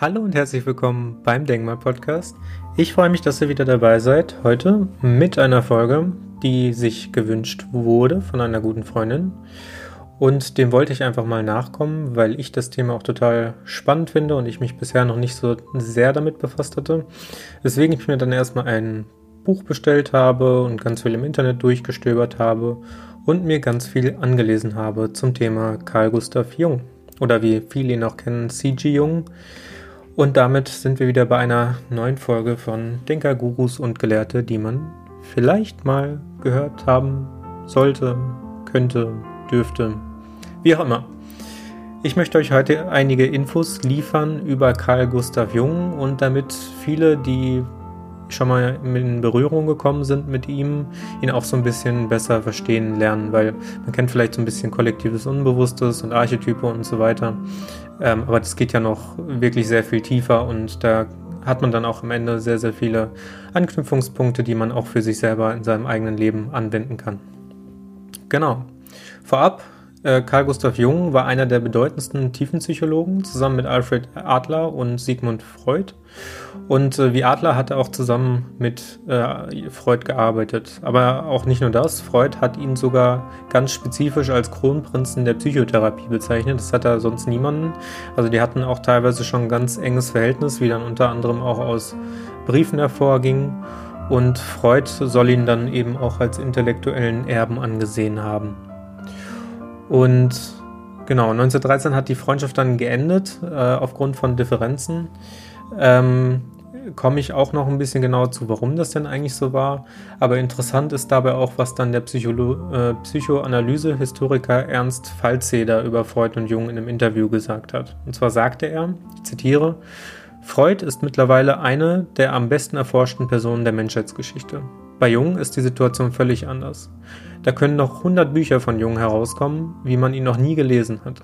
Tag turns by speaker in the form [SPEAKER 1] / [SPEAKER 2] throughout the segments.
[SPEAKER 1] Hallo und herzlich willkommen beim Denkmal Podcast. Ich freue mich, dass ihr wieder dabei seid. Heute mit einer Folge, die sich gewünscht wurde von einer guten Freundin. Und dem wollte ich einfach mal nachkommen, weil ich das Thema auch total spannend finde und ich mich bisher noch nicht so sehr damit befasst hatte. Weswegen ich mir dann erstmal ein Buch bestellt habe und ganz viel im Internet durchgestöbert habe und mir ganz viel angelesen habe zum Thema Carl Gustav Jung. Oder wie viele ihn auch kennen, C.G. Jung. Und damit sind wir wieder bei einer neuen Folge von Denker, Gurus und Gelehrte, die man vielleicht mal gehört haben sollte, könnte, dürfte, wie auch immer. Ich möchte euch heute einige Infos liefern über Carl Gustav Jung und damit viele, die schon mal in Berührung gekommen sind mit ihm, ihn auch so ein bisschen besser verstehen lernen, weil man kennt vielleicht so ein bisschen kollektives Unbewusstes und Archetype und so weiter. Ähm, aber das geht ja noch wirklich sehr viel tiefer und da hat man dann auch am Ende sehr, sehr viele Anknüpfungspunkte, die man auch für sich selber in seinem eigenen Leben anwenden kann. Genau. Vorab Carl Gustav Jung war einer der bedeutendsten Tiefenpsychologen, zusammen mit Alfred Adler und Sigmund Freud. Und äh, wie Adler hat er auch zusammen mit äh, Freud gearbeitet. Aber auch nicht nur das, Freud hat ihn sogar ganz spezifisch als Kronprinzen der Psychotherapie bezeichnet. Das hat er sonst niemanden. Also die hatten auch teilweise schon ein ganz enges Verhältnis, wie dann unter anderem auch aus Briefen hervorging. Und Freud soll ihn dann eben auch als intellektuellen Erben angesehen haben. Und genau, 1913 hat die Freundschaft dann geendet, äh, aufgrund von Differenzen. Ähm, komme ich auch noch ein bisschen genauer zu, warum das denn eigentlich so war. Aber interessant ist dabei auch, was dann der Psycholo äh, Psychoanalyse-Historiker Ernst Falzeder über Freud und Jung in einem Interview gesagt hat. Und zwar sagte er, ich zitiere, Freud ist mittlerweile eine der am besten erforschten Personen der Menschheitsgeschichte. Bei Jung ist die Situation völlig anders. Da können noch 100 Bücher von Jung herauskommen, wie man ihn noch nie gelesen hat.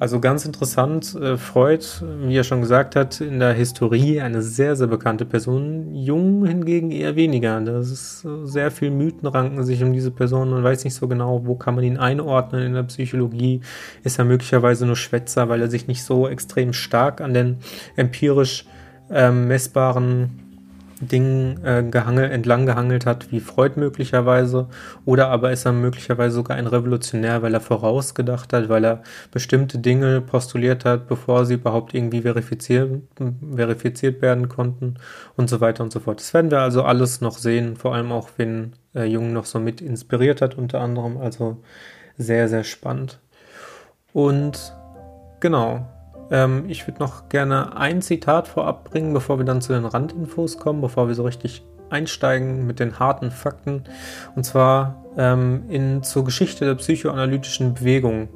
[SPEAKER 1] Also ganz interessant, äh, Freud, wie er schon gesagt hat, in der Historie eine sehr, sehr bekannte Person. Jung hingegen eher weniger. Das ist sehr viel Mythen ranken sich um diese Person. Man weiß nicht so genau, wo kann man ihn einordnen in der Psychologie. Ist er möglicherweise nur Schwätzer, weil er sich nicht so extrem stark an den empirisch ähm, messbaren Dingen äh, gehangelt, entlang gehangelt hat, wie Freud möglicherweise, oder aber ist er möglicherweise sogar ein Revolutionär, weil er vorausgedacht hat, weil er bestimmte Dinge postuliert hat, bevor sie überhaupt irgendwie verifiziert, verifiziert werden konnten und so weiter und so fort. Das werden wir also alles noch sehen, vor allem auch, wenn äh, Jung noch so mit inspiriert hat, unter anderem, also sehr, sehr spannend. Und genau, ähm, ich würde noch gerne ein Zitat vorab bringen, bevor wir dann zu den Randinfos kommen, bevor wir so richtig einsteigen mit den harten Fakten. Und zwar ähm, in, zur Geschichte der psychoanalytischen Bewegung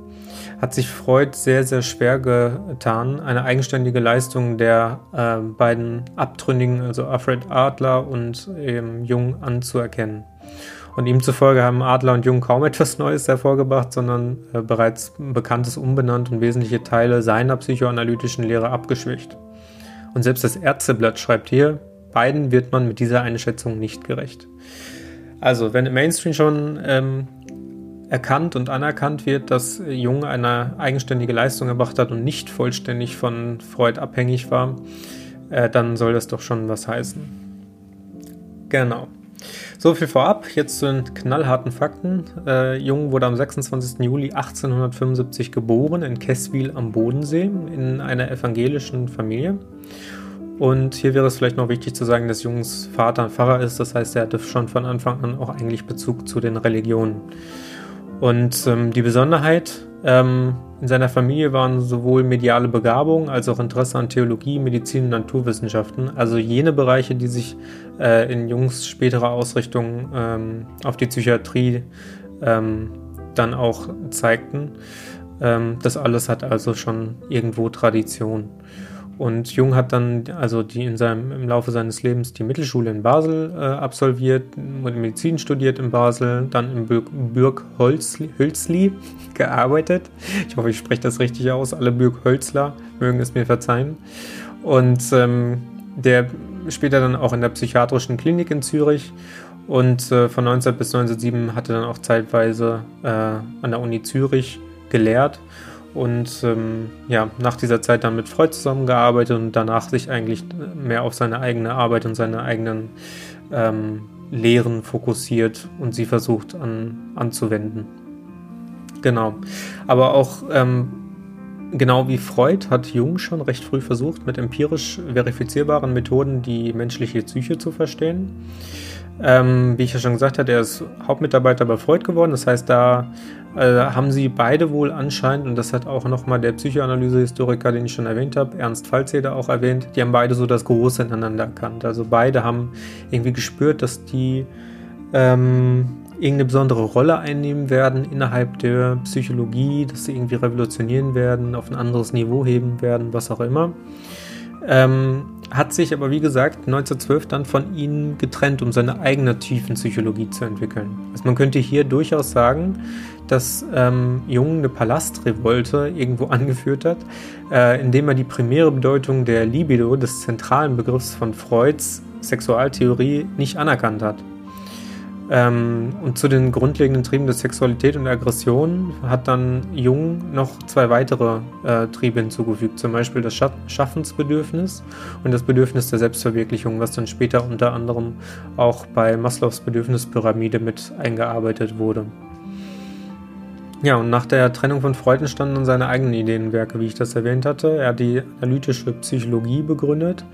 [SPEAKER 1] hat sich Freud sehr, sehr schwer getan, eine eigenständige Leistung der äh, beiden Abtrünnigen, also Alfred Adler und ähm, Jung, anzuerkennen. Und ihm zufolge haben Adler und Jung kaum etwas Neues hervorgebracht, sondern äh, bereits Bekanntes umbenannt und wesentliche Teile seiner psychoanalytischen Lehre abgeschwächt. Und selbst das Ärzteblatt schreibt hier, beiden wird man mit dieser Einschätzung nicht gerecht. Also, wenn im Mainstream schon ähm, erkannt und anerkannt wird, dass Jung eine eigenständige Leistung erbracht hat und nicht vollständig von Freud abhängig war, äh, dann soll das doch schon was heißen. Genau. So viel vorab, jetzt zu den knallharten Fakten. Äh, Jung wurde am 26. Juli 1875 geboren in Kesswil am Bodensee in einer evangelischen Familie. Und hier wäre es vielleicht noch wichtig zu sagen, dass Jungs Vater ein Pfarrer ist, das heißt, er hatte schon von Anfang an auch eigentlich Bezug zu den Religionen. Und ähm, die Besonderheit ähm, in seiner Familie waren sowohl mediale Begabung als auch Interesse an Theologie, Medizin und Naturwissenschaften, also jene Bereiche, die sich äh, in Jungs späterer Ausrichtung ähm, auf die Psychiatrie ähm, dann auch zeigten. Ähm, das alles hat also schon irgendwo Tradition. Und Jung hat dann also die in seinem, im Laufe seines Lebens die Mittelschule in Basel äh, absolviert, Medizin studiert in Basel, dann im Bürg Hölzli gearbeitet. Ich hoffe, ich spreche das richtig aus. Alle Bürg Hölzler mögen es mir verzeihen. Und ähm, der später dann auch in der psychiatrischen Klinik in Zürich und äh, von 19 bis 1907 hatte dann auch zeitweise äh, an der Uni Zürich gelehrt und ähm, ja, nach dieser Zeit dann mit Freud zusammengearbeitet und danach sich eigentlich mehr auf seine eigene Arbeit und seine eigenen ähm, Lehren fokussiert und sie versucht an, anzuwenden. Genau. Aber auch ähm, genau wie Freud hat Jung schon recht früh versucht, mit empirisch verifizierbaren Methoden die menschliche Psyche zu verstehen. Ähm, wie ich ja schon gesagt hatte, er ist Hauptmitarbeiter bei Freud geworden. Das heißt, da äh, haben sie beide wohl anscheinend, und das hat auch nochmal der Psychoanalysehistoriker, den ich schon erwähnt habe, Ernst Falzeder auch erwähnt, die haben beide so das Große ineinander erkannt. Also beide haben irgendwie gespürt, dass die ähm, irgendeine besondere Rolle einnehmen werden innerhalb der Psychologie, dass sie irgendwie revolutionieren werden, auf ein anderes Niveau heben werden, was auch immer. Ähm, hat sich aber, wie gesagt, 1912 dann von ihnen getrennt, um seine eigene tiefen Psychologie zu entwickeln. Also man könnte hier durchaus sagen, dass ähm, Jung eine Palastrevolte irgendwo angeführt hat, äh, indem er die primäre Bedeutung der Libido, des zentralen Begriffs von Freuds Sexualtheorie, nicht anerkannt hat. Ähm, und zu den grundlegenden Trieben der Sexualität und Aggression hat dann Jung noch zwei weitere äh, Triebe hinzugefügt, zum Beispiel das Scha Schaffensbedürfnis und das Bedürfnis der Selbstverwirklichung, was dann später unter anderem auch bei Maslows Bedürfnispyramide mit eingearbeitet wurde. Ja, und nach der Trennung von Freud entstanden dann seine eigenen Ideenwerke, wie ich das erwähnt hatte. Er hat die analytische Psychologie begründet,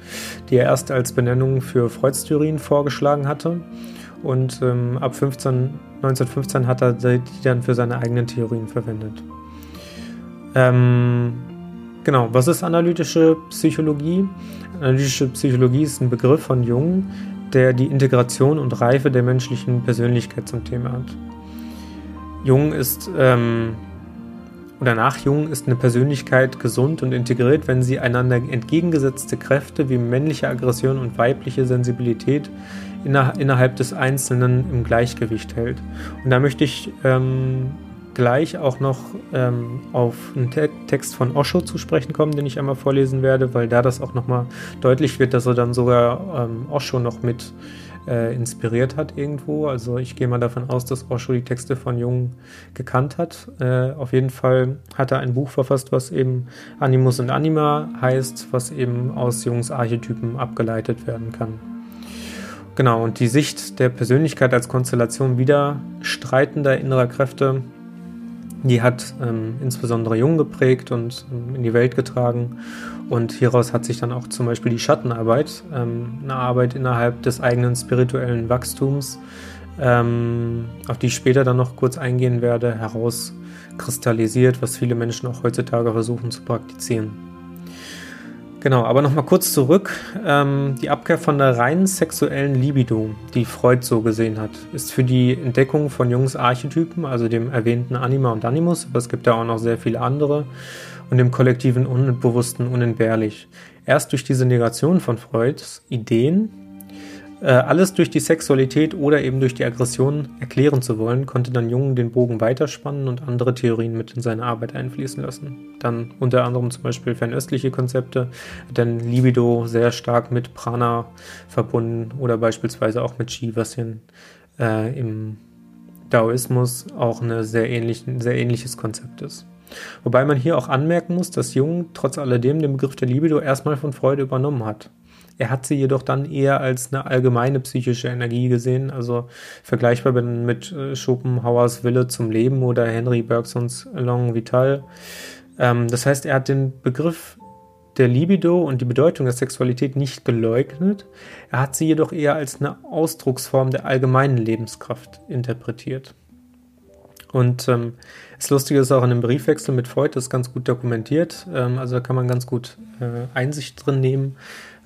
[SPEAKER 1] die er erst als Benennung für Freuds Theorien vorgeschlagen hatte und ähm, ab 15, 1915 hat er die dann für seine eigenen Theorien verwendet. Ähm, genau, was ist analytische Psychologie? Analytische Psychologie ist ein Begriff von Jung, der die Integration und Reife der menschlichen Persönlichkeit zum Thema hat. Jung ist ähm, oder nach Jung ist eine Persönlichkeit gesund und integriert, wenn sie einander entgegengesetzte Kräfte wie männliche Aggression und weibliche Sensibilität inner, innerhalb des Einzelnen im Gleichgewicht hält. Und da möchte ich ähm, gleich auch noch ähm, auf einen Te Text von Osho zu sprechen kommen, den ich einmal vorlesen werde, weil da das auch nochmal deutlich wird, dass er dann sogar ähm, Osho noch mit äh, inspiriert hat irgendwo. Also ich gehe mal davon aus, dass Osho die Texte von Jung gekannt hat. Äh, auf jeden Fall hat er ein Buch verfasst, was eben Animus und Anima heißt, was eben aus Jungs Archetypen abgeleitet werden kann. Genau, und die Sicht der Persönlichkeit als Konstellation widerstreitender innerer Kräfte, die hat ähm, insbesondere Jung geprägt und ähm, in die Welt getragen. Und hieraus hat sich dann auch zum Beispiel die Schattenarbeit, ähm, eine Arbeit innerhalb des eigenen spirituellen Wachstums, ähm, auf die ich später dann noch kurz eingehen werde, herauskristallisiert, was viele Menschen auch heutzutage versuchen zu praktizieren. Genau, aber nochmal kurz zurück. Ähm, die Abkehr von der rein sexuellen Libido, die Freud so gesehen hat, ist für die Entdeckung von Jungs Archetypen, also dem erwähnten Anima und Animus, aber es gibt ja auch noch sehr viele andere, und dem kollektiven Unbewussten unentbehrlich. Erst durch diese Negation von Freuds Ideen äh, alles durch die Sexualität oder eben durch die Aggression erklären zu wollen, konnte dann Jung den Bogen weiterspannen und andere Theorien mit in seine Arbeit einfließen lassen. Dann unter anderem zum Beispiel fernöstliche Konzepte, denn Libido sehr stark mit Prana verbunden oder beispielsweise auch mit Chi, was in, äh, im Daoismus auch ein sehr, ähnlich, sehr ähnliches Konzept ist. Wobei man hier auch anmerken muss, dass Jung trotz alledem den Begriff der Libido erstmal von Freude übernommen hat. Er hat sie jedoch dann eher als eine allgemeine psychische Energie gesehen, also vergleichbar mit äh, Schopenhauers Wille zum Leben oder Henry Bergsons Long Vital. Ähm, das heißt, er hat den Begriff der Libido und die Bedeutung der Sexualität nicht geleugnet, er hat sie jedoch eher als eine Ausdrucksform der allgemeinen Lebenskraft interpretiert. Und ähm, das Lustige ist auch in dem Briefwechsel mit Freud, das ist ganz gut dokumentiert, ähm, also da kann man ganz gut äh, Einsicht drin nehmen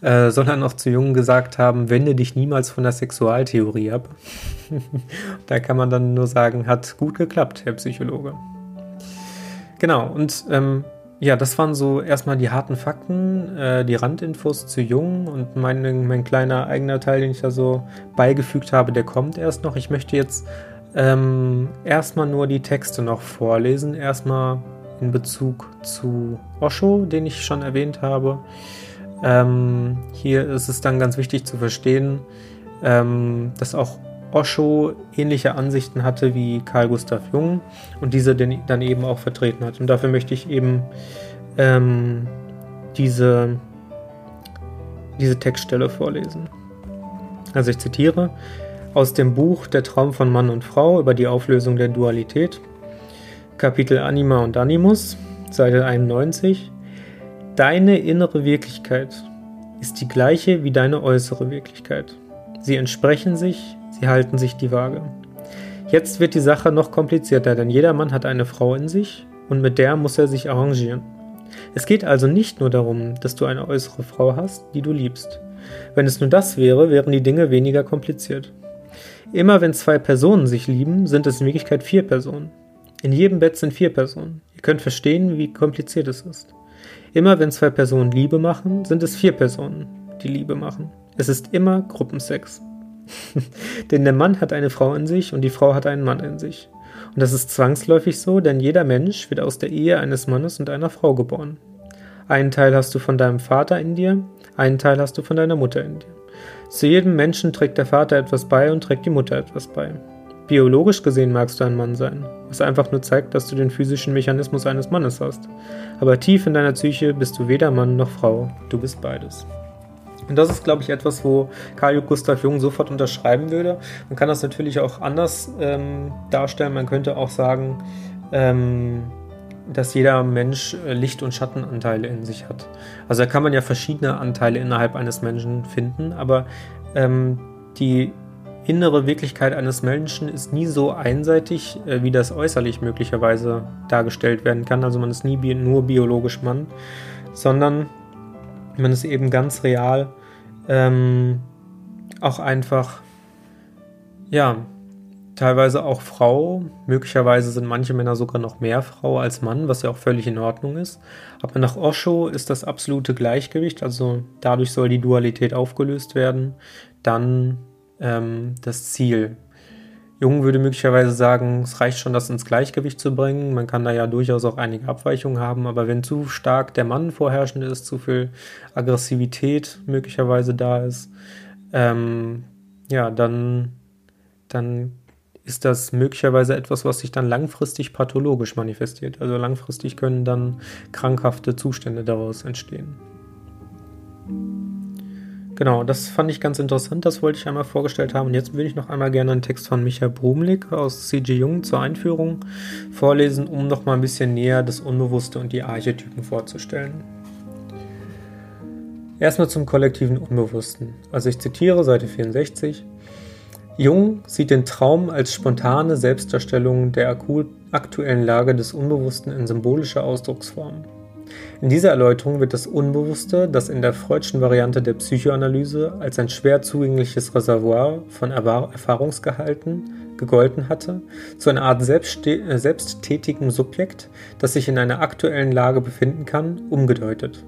[SPEAKER 1] äh, sondern noch zu Jungen gesagt haben, wende dich niemals von der Sexualtheorie ab. da kann man dann nur sagen, hat gut geklappt, Herr Psychologe. Genau, und ähm, ja, das waren so erstmal die harten Fakten, äh, die Randinfos zu Jung und mein, mein kleiner eigener Teil, den ich da so beigefügt habe, der kommt erst noch. Ich möchte jetzt ähm, erstmal nur die Texte noch vorlesen. Erstmal in Bezug zu Osho, den ich schon erwähnt habe. Ähm, hier ist es dann ganz wichtig zu verstehen, ähm, dass auch Osho ähnliche Ansichten hatte wie Carl Gustav Jung und diese dann eben auch vertreten hat. Und dafür möchte ich eben ähm, diese, diese Textstelle vorlesen. Also ich zitiere aus dem Buch Der Traum von Mann und Frau über die Auflösung der Dualität, Kapitel Anima und Animus, Seite 91. Deine innere Wirklichkeit ist die gleiche wie deine äußere Wirklichkeit. Sie entsprechen sich, sie halten sich die Waage. Jetzt wird die Sache noch komplizierter, denn jeder Mann hat eine Frau in sich und mit der muss er sich arrangieren. Es geht also nicht nur darum, dass du eine äußere Frau hast, die du liebst. Wenn es nur das wäre, wären die Dinge weniger kompliziert. Immer wenn zwei Personen sich lieben, sind es in Wirklichkeit vier Personen. In jedem Bett sind vier Personen. Ihr könnt verstehen, wie kompliziert es ist. Immer wenn zwei Personen Liebe machen, sind es vier Personen, die Liebe machen. Es ist immer Gruppensex. denn der Mann hat eine Frau in sich und die Frau hat einen Mann in sich. Und das ist zwangsläufig so, denn jeder Mensch wird aus der Ehe eines Mannes und einer Frau geboren. Einen Teil hast du von deinem Vater in dir, einen Teil hast du von deiner Mutter in dir. Zu jedem Menschen trägt der Vater etwas bei und trägt die Mutter etwas bei. Biologisch gesehen magst du ein Mann sein, was einfach nur zeigt, dass du den physischen Mechanismus eines Mannes hast. Aber tief in deiner Psyche bist du weder Mann noch Frau, du bist beides. Und das ist, glaube ich, etwas, wo Carl Gustav Jung sofort unterschreiben würde. Man kann das natürlich auch anders ähm, darstellen. Man könnte auch sagen, ähm, dass jeder Mensch äh, Licht- und Schattenanteile in sich hat. Also da kann man ja verschiedene Anteile innerhalb eines Menschen finden, aber ähm, die innere Wirklichkeit eines Menschen ist nie so einseitig, äh, wie das äußerlich möglicherweise dargestellt werden kann. Also man ist nie bi nur biologisch Mann, sondern man ist eben ganz real ähm, auch einfach, ja, teilweise auch Frau. Möglicherweise sind manche Männer sogar noch mehr Frau als Mann, was ja auch völlig in Ordnung ist. Aber nach Osho ist das absolute Gleichgewicht, also dadurch soll die Dualität aufgelöst werden, dann ähm, das Ziel. Jung würde möglicherweise sagen, es reicht schon, das ins Gleichgewicht zu bringen. Man kann da ja durchaus auch einige Abweichungen haben, aber wenn zu stark der Mann vorherrschend ist, zu viel Aggressivität möglicherweise da ist, ähm, ja, dann, dann ist das möglicherweise etwas, was sich dann langfristig pathologisch manifestiert. Also langfristig können dann krankhafte Zustände daraus entstehen. Genau, das fand ich ganz interessant, das wollte ich einmal vorgestellt haben. Und jetzt würde ich noch einmal gerne einen Text von Michael Brumlik aus C.G. Jung zur Einführung vorlesen, um noch mal ein bisschen näher das Unbewusste und die Archetypen vorzustellen. Erstmal zum kollektiven Unbewussten. Also ich zitiere Seite 64. Jung sieht den Traum als spontane Selbstdarstellung der aktuellen Lage des Unbewussten in symbolischer Ausdrucksform. In dieser Erläuterung wird das Unbewusste, das in der Freudschen Variante der Psychoanalyse als ein schwer zugängliches Reservoir von Erfahrungsgehalten gegolten hatte, zu einer Art selbsttätigem Subjekt, das sich in einer aktuellen Lage befinden kann, umgedeutet.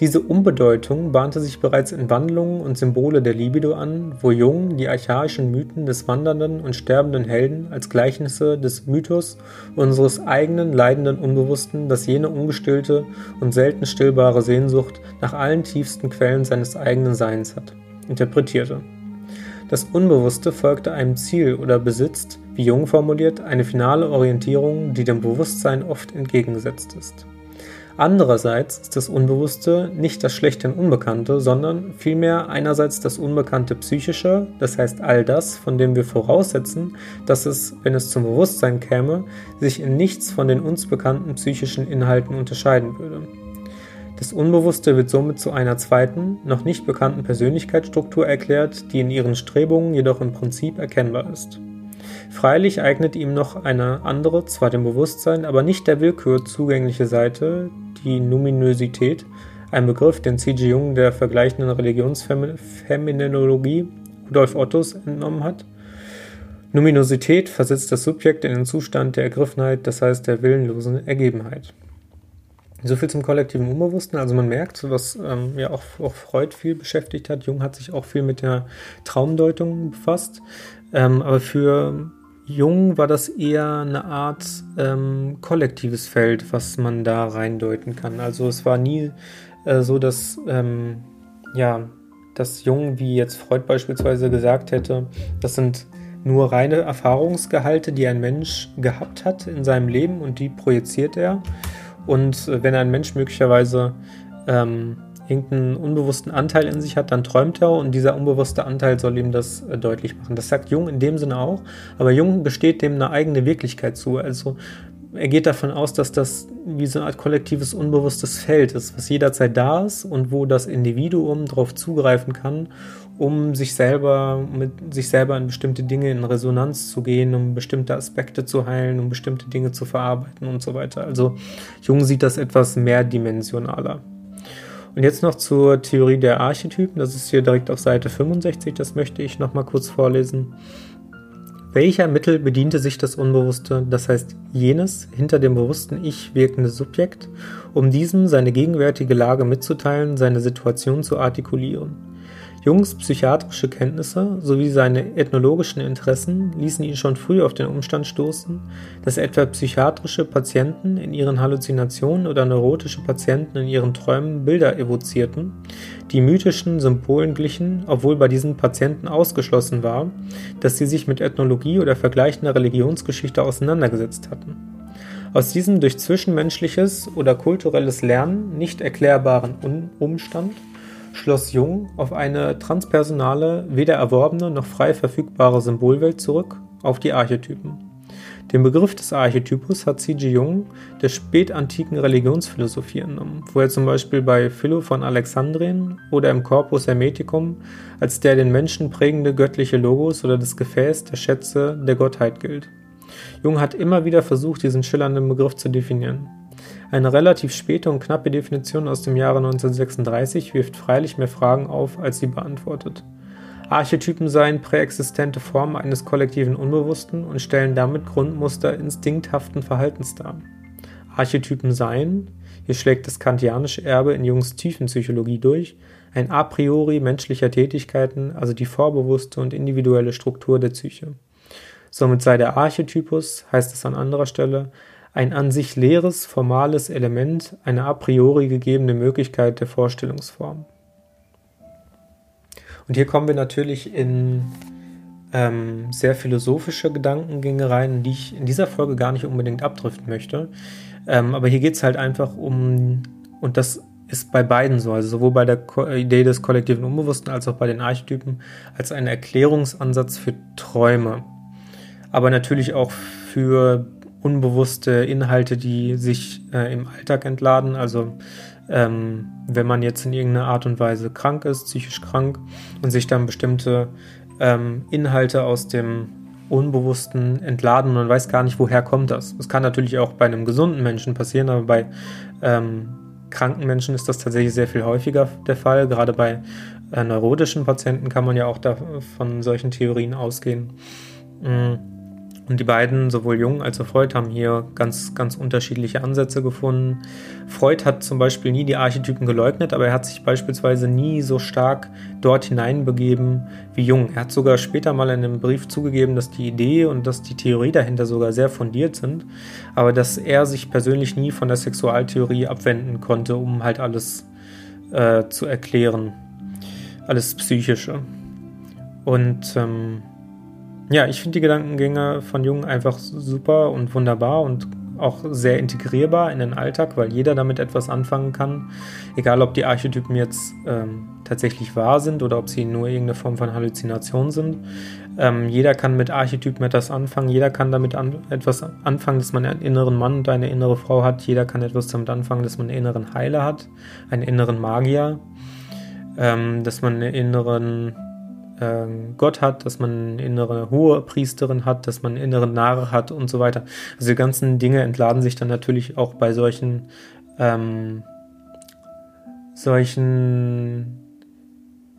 [SPEAKER 1] Diese Umbedeutung bahnte sich bereits in Wandlungen und Symbole der Libido an, wo Jung die archaischen Mythen des wandernden und sterbenden Helden als Gleichnisse des Mythos unseres eigenen leidenden Unbewussten, das jene ungestillte und selten stillbare Sehnsucht nach allen tiefsten Quellen seines eigenen Seins hat, interpretierte. Das Unbewusste folgte einem Ziel oder besitzt, wie Jung formuliert, eine finale Orientierung, die dem Bewusstsein oft entgegengesetzt ist. Andererseits ist das Unbewusste nicht das schlechthin Unbekannte, sondern vielmehr einerseits das Unbekannte Psychische, das heißt all das, von dem wir voraussetzen, dass es, wenn es zum Bewusstsein käme, sich in nichts von den uns bekannten psychischen Inhalten unterscheiden würde. Das Unbewusste wird somit zu einer zweiten, noch nicht bekannten Persönlichkeitsstruktur erklärt, die in ihren Strebungen jedoch im Prinzip erkennbar ist. Freilich eignet ihm noch eine andere, zwar dem Bewusstsein, aber nicht der Willkür zugängliche Seite, die Numinosität, ein Begriff, den C.G. Jung der vergleichenden Religionsphänomenologie Rudolf Ottos entnommen hat. Numinosität versetzt das Subjekt in den Zustand der Ergriffenheit, das heißt der willenlosen Ergebenheit. Soviel zum kollektiven Unbewussten. Also man merkt, was ähm, ja auch, auch Freud viel beschäftigt hat. Jung hat sich auch viel mit der Traumdeutung befasst. Ähm, aber für Jung war das eher eine Art ähm, kollektives Feld, was man da reindeuten kann. Also es war nie äh, so, dass ähm, ja, dass Jung, wie jetzt Freud beispielsweise gesagt hätte, das sind nur reine Erfahrungsgehalte, die ein Mensch gehabt hat in seinem Leben und die projiziert er. Und äh, wenn ein Mensch möglicherweise ähm, irgendeinen unbewussten Anteil in sich hat, dann träumt er und dieser unbewusste Anteil soll ihm das äh, deutlich machen. Das sagt Jung in dem Sinne auch, aber Jung besteht dem eine eigene Wirklichkeit zu. Also er geht davon aus, dass das wie so eine Art kollektives unbewusstes Feld ist, was jederzeit da ist und wo das Individuum darauf zugreifen kann, um sich selber mit sich selber in bestimmte Dinge in Resonanz zu gehen, um bestimmte Aspekte zu heilen, um bestimmte Dinge zu verarbeiten und so weiter. Also Jung sieht das etwas mehrdimensionaler. Und jetzt noch zur Theorie der Archetypen. Das ist hier direkt auf Seite 65. Das möchte ich noch mal kurz vorlesen. Welcher Mittel bediente sich das Unbewusste, das heißt jenes hinter dem bewussten Ich wirkende Subjekt, um diesem seine gegenwärtige Lage mitzuteilen, seine Situation zu artikulieren? Jungs psychiatrische Kenntnisse sowie seine ethnologischen Interessen ließen ihn schon früh auf den Umstand stoßen, dass etwa psychiatrische Patienten in ihren Halluzinationen oder neurotische Patienten in ihren Träumen Bilder evozierten, die mythischen Symbolen glichen, obwohl bei diesen Patienten ausgeschlossen war, dass sie sich mit Ethnologie oder vergleichender Religionsgeschichte auseinandergesetzt hatten. Aus diesem durch zwischenmenschliches oder kulturelles Lernen nicht erklärbaren Umstand schloss Jung auf eine transpersonale, weder erworbene noch frei verfügbare Symbolwelt zurück, auf die Archetypen. Den Begriff des Archetypus hat C.G. Jung der spätantiken Religionsphilosophie entnommen, wo er zum Beispiel bei Philo von Alexandrien oder im Corpus Hermeticum als der den Menschen prägende göttliche Logos oder das Gefäß der Schätze der Gottheit gilt. Jung hat immer wieder versucht, diesen schillernden Begriff zu definieren. Eine relativ späte und knappe Definition aus dem Jahre 1936 wirft freilich mehr Fragen auf, als sie beantwortet. Archetypen seien präexistente Formen eines kollektiven Unbewussten und stellen damit Grundmuster instinkthaften Verhaltens dar. Archetypen seien, hier schlägt das kantianische Erbe in Jungs Tiefenpsychologie durch, ein a priori menschlicher Tätigkeiten, also die vorbewusste und individuelle Struktur der Psyche. Somit sei der Archetypus, heißt es an anderer Stelle, ein an sich leeres, formales Element, eine a priori gegebene Möglichkeit der Vorstellungsform. Und hier kommen wir natürlich in ähm, sehr philosophische Gedankengänge rein, die ich in dieser Folge gar nicht unbedingt abdriften möchte. Ähm, aber hier geht es halt einfach um, und das ist bei beiden so, also sowohl bei der Ko Idee des kollektiven Unbewussten als auch bei den Archetypen, als ein Erklärungsansatz für Träume. Aber natürlich auch für unbewusste Inhalte, die sich äh, im Alltag entladen. Also ähm, wenn man jetzt in irgendeiner Art und Weise krank ist, psychisch krank und sich dann bestimmte ähm, Inhalte aus dem Unbewussten entladen und man weiß gar nicht, woher kommt das. Das kann natürlich auch bei einem gesunden Menschen passieren, aber bei ähm, kranken Menschen ist das tatsächlich sehr viel häufiger der Fall. Gerade bei äh, neurotischen Patienten kann man ja auch da von solchen Theorien ausgehen. Mhm. Und die beiden, sowohl Jung als auch Freud, haben hier ganz, ganz unterschiedliche Ansätze gefunden. Freud hat zum Beispiel nie die Archetypen geleugnet, aber er hat sich beispielsweise nie so stark dort hineinbegeben wie Jung. Er hat sogar später mal in einem Brief zugegeben, dass die Idee und dass die Theorie dahinter sogar sehr fundiert sind, aber dass er sich persönlich nie von der Sexualtheorie abwenden konnte, um halt alles äh, zu erklären. Alles Psychische. Und ähm, ja, ich finde die Gedankengänge von Jung einfach super und wunderbar und auch sehr integrierbar in den Alltag, weil jeder damit etwas anfangen kann. Egal, ob die Archetypen jetzt ähm, tatsächlich wahr sind oder ob sie nur irgendeine Form von Halluzination sind. Ähm, jeder kann mit Archetypen etwas anfangen. Jeder kann damit an, etwas anfangen, dass man einen inneren Mann und eine innere Frau hat. Jeder kann etwas damit anfangen, dass man einen inneren Heiler hat, einen inneren Magier, ähm, dass man einen inneren Gott hat, dass man innere hohe Priesterin hat, dass man einen inneren Narr hat und so weiter. Also die ganzen Dinge entladen sich dann natürlich auch bei solchen ähm, solchen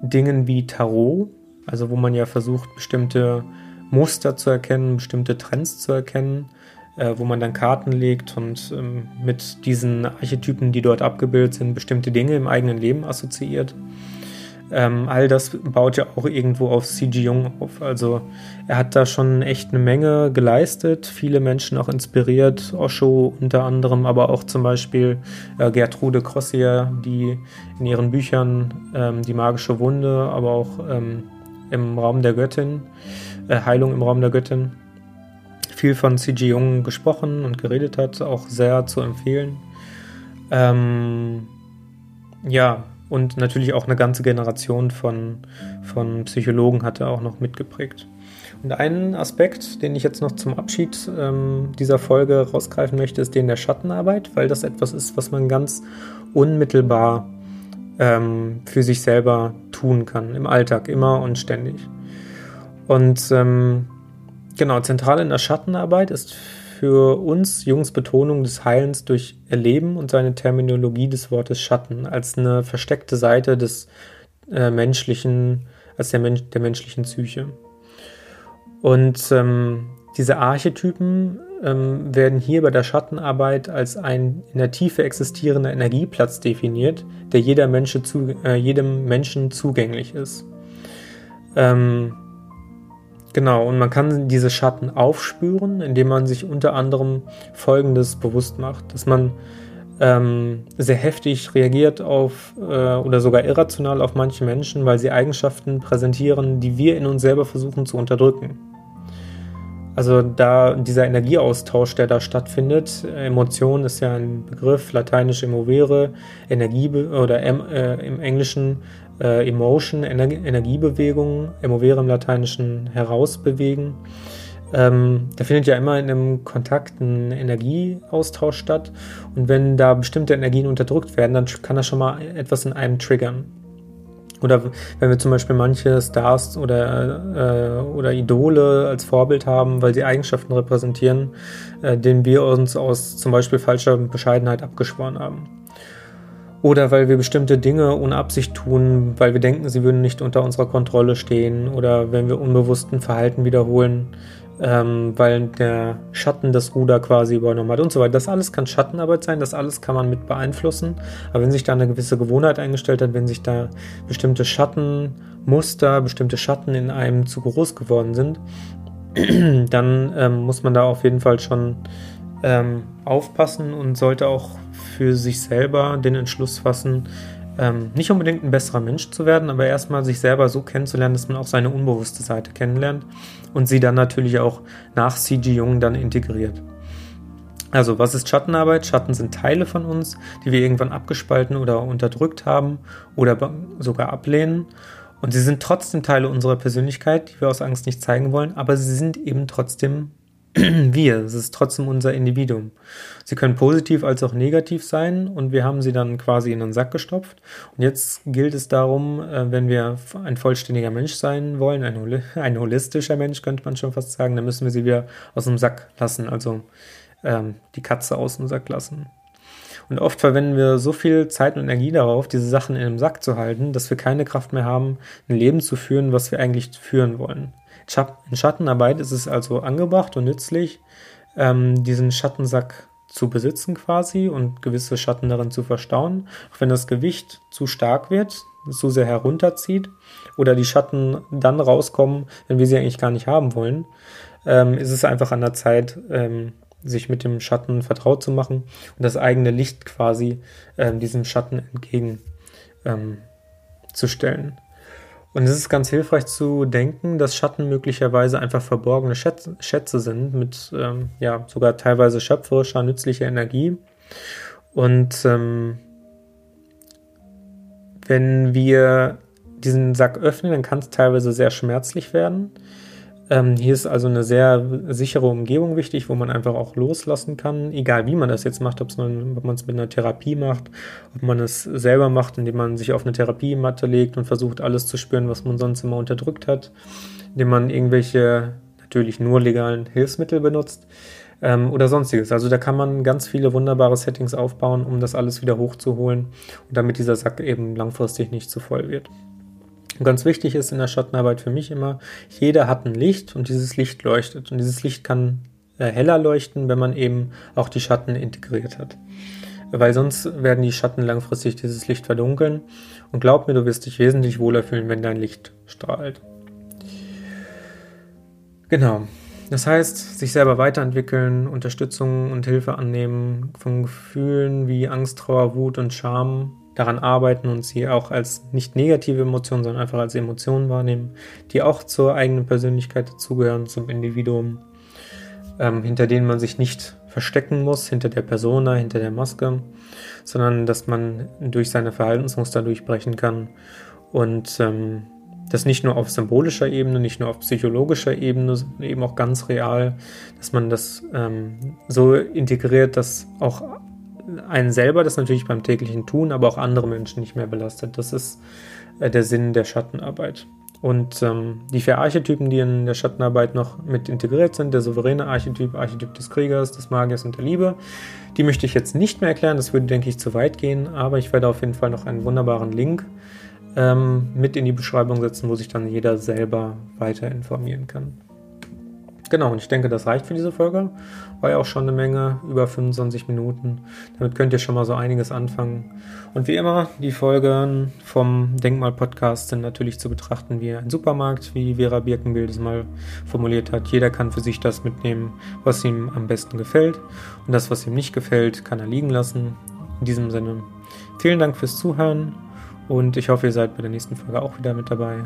[SPEAKER 1] Dingen wie Tarot, also wo man ja versucht, bestimmte Muster zu erkennen, bestimmte Trends zu erkennen, äh, wo man dann Karten legt und ähm, mit diesen Archetypen, die dort abgebildet sind, bestimmte Dinge im eigenen Leben assoziiert. Ähm, all das baut ja auch irgendwo auf C.G. Jung auf. Also er hat da schon echt eine Menge geleistet, viele Menschen auch inspiriert, Osho unter anderem, aber auch zum Beispiel äh, Gertrude Crossier, die in ihren Büchern ähm, Die magische Wunde, aber auch ähm, im Raum der Göttin, äh, Heilung im Raum der Göttin, viel von C.G. Jung gesprochen und geredet hat, auch sehr zu empfehlen. Ähm, ja, und natürlich auch eine ganze Generation von, von Psychologen hat er auch noch mitgeprägt. Und einen Aspekt, den ich jetzt noch zum Abschied ähm, dieser Folge rausgreifen möchte, ist den der Schattenarbeit, weil das etwas ist, was man ganz unmittelbar ähm, für sich selber tun kann, im Alltag, immer und ständig. Und ähm, genau, zentral in der Schattenarbeit ist für uns Jungs Betonung des Heilens durch Erleben und seine Terminologie des Wortes Schatten als eine versteckte Seite des äh, menschlichen, als der, Mensch, der menschlichen Psyche. Und ähm, diese Archetypen ähm, werden hier bei der Schattenarbeit als ein in der Tiefe existierender Energieplatz definiert, der jeder Mensch zu, äh, jedem Menschen zugänglich ist. Ähm, genau, und man kann diese Schatten aufspüren, indem man sich unter anderem Folgendes bewusst macht, dass man ähm, sehr heftig reagiert auf äh, oder sogar irrational auf manche Menschen, weil sie Eigenschaften präsentieren, die wir in uns selber versuchen zu unterdrücken. Also da dieser Energieaustausch, der da stattfindet, Emotion ist ja ein Begriff, lateinisch emovere, Energie oder äh, im Englischen äh, Emotion, Ener Energiebewegung, emovere im Lateinischen herausbewegen. Ähm, da findet ja immer in einem Kontakt ein Energieaustausch statt. Und wenn da bestimmte Energien unterdrückt werden, dann kann das schon mal etwas in einem triggern. Oder wenn wir zum Beispiel manche Stars oder, äh, oder Idole als Vorbild haben, weil sie Eigenschaften repräsentieren, äh, denen wir uns aus zum Beispiel falscher Bescheidenheit abgeschworen haben. Oder weil wir bestimmte Dinge ohne Absicht tun, weil wir denken, sie würden nicht unter unserer Kontrolle stehen. Oder wenn wir unbewussten Verhalten wiederholen, ähm, weil der Schatten das Ruder quasi übernommen hat und so weiter. Das alles kann Schattenarbeit sein, das alles kann man mit beeinflussen. Aber wenn sich da eine gewisse Gewohnheit eingestellt hat, wenn sich da bestimmte Schattenmuster, bestimmte Schatten in einem zu groß geworden sind, dann ähm, muss man da auf jeden Fall schon ähm, aufpassen und sollte auch für sich selber den Entschluss fassen, ähm, nicht unbedingt ein besserer Mensch zu werden, aber erstmal sich selber so kennenzulernen, dass man auch seine unbewusste Seite kennenlernt und sie dann natürlich auch nach CG Jung dann integriert. Also, was ist Schattenarbeit? Schatten sind Teile von uns, die wir irgendwann abgespalten oder unterdrückt haben oder sogar ablehnen. Und sie sind trotzdem Teile unserer Persönlichkeit, die wir aus Angst nicht zeigen wollen, aber sie sind eben trotzdem wir. Es ist trotzdem unser Individuum. Sie können positiv als auch negativ sein und wir haben sie dann quasi in den Sack gestopft. Und jetzt gilt es darum, äh, wenn wir ein vollständiger Mensch sein wollen, ein, hol ein holistischer Mensch könnte man schon fast sagen, dann müssen wir sie wieder aus dem Sack lassen, also ähm, die Katze aus dem Sack lassen. Und oft verwenden wir so viel Zeit und Energie darauf, diese Sachen in dem Sack zu halten, dass wir keine Kraft mehr haben, ein Leben zu führen, was wir eigentlich führen wollen. In Schattenarbeit ist es also angebracht und nützlich, ähm, diesen Schattensack zu besitzen quasi und gewisse Schatten darin zu verstauen. Auch wenn das Gewicht zu stark wird, zu sehr herunterzieht oder die Schatten dann rauskommen, wenn wir sie eigentlich gar nicht haben wollen, ähm, ist es einfach an der Zeit, ähm, sich mit dem Schatten vertraut zu machen und das eigene Licht quasi ähm, diesem Schatten entgegen ähm, zu stellen. Und es ist ganz hilfreich zu denken, dass Schatten möglicherweise einfach verborgene Schätze, Schätze sind mit ähm, ja sogar teilweise schöpferischer, nützlicher Energie. Und ähm, wenn wir diesen Sack öffnen, dann kann es teilweise sehr schmerzlich werden. Ähm, hier ist also eine sehr sichere Umgebung wichtig, wo man einfach auch loslassen kann, egal wie man das jetzt macht, ob man es mit einer Therapie macht, ob man es selber macht, indem man sich auf eine Therapiematte legt und versucht alles zu spüren, was man sonst immer unterdrückt hat, indem man irgendwelche natürlich nur legalen Hilfsmittel benutzt ähm, oder sonstiges. Also da kann man ganz viele wunderbare Settings aufbauen, um das alles wieder hochzuholen und damit dieser Sack eben langfristig nicht zu voll wird. Und ganz wichtig ist in der Schattenarbeit für mich immer, jeder hat ein Licht und dieses Licht leuchtet. Und dieses Licht kann äh, heller leuchten, wenn man eben auch die Schatten integriert hat. Weil sonst werden die Schatten langfristig dieses Licht verdunkeln. Und glaub mir, du wirst dich wesentlich wohler fühlen, wenn dein Licht strahlt. Genau. Das heißt, sich selber weiterentwickeln, Unterstützung und Hilfe annehmen von Gefühlen wie Angst, Trauer, Wut und Scham daran arbeiten und sie auch als nicht negative Emotionen, sondern einfach als Emotionen wahrnehmen, die auch zur eigenen Persönlichkeit dazugehören, zum Individuum, ähm, hinter denen man sich nicht verstecken muss, hinter der Persona, hinter der Maske, sondern dass man durch seine Verhaltensmuster durchbrechen kann und ähm, das nicht nur auf symbolischer Ebene, nicht nur auf psychologischer Ebene, sondern eben auch ganz real, dass man das ähm, so integriert, dass auch einen selber das natürlich beim täglichen Tun, aber auch andere Menschen nicht mehr belastet. Das ist äh, der Sinn der Schattenarbeit. Und ähm, die vier Archetypen, die in der Schattenarbeit noch mit integriert sind, der souveräne Archetyp, Archetyp des Kriegers, des Magiers und der Liebe, die möchte ich jetzt nicht mehr erklären, das würde, denke ich, zu weit gehen, aber ich werde auf jeden Fall noch einen wunderbaren Link ähm, mit in die Beschreibung setzen, wo sich dann jeder selber weiter informieren kann. Genau, und ich denke, das reicht für diese Folge. War ja auch schon eine Menge, über 25 Minuten. Damit könnt ihr schon mal so einiges anfangen. Und wie immer, die Folgen vom Denkmal-Podcast sind natürlich zu betrachten wie ein Supermarkt, wie Vera Birkenbild es mal formuliert hat. Jeder kann für sich das mitnehmen, was ihm am besten gefällt. Und das, was ihm nicht gefällt, kann er liegen lassen. In diesem Sinne, vielen Dank fürs Zuhören und ich hoffe, ihr seid bei der nächsten Folge auch wieder mit dabei.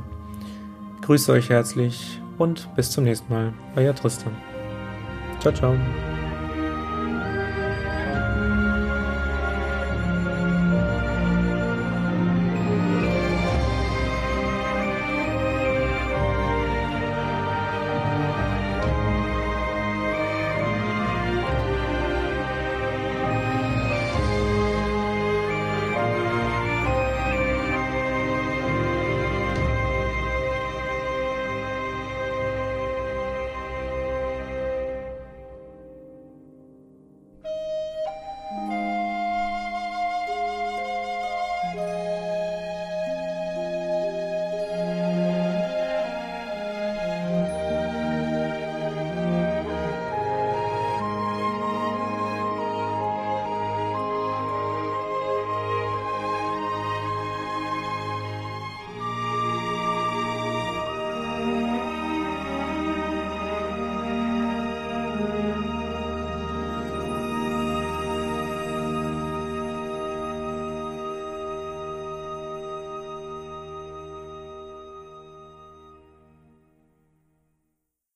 [SPEAKER 1] grüße euch herzlich und bis zum nächsten Mal. Euer Tristan. Ciao, ciao.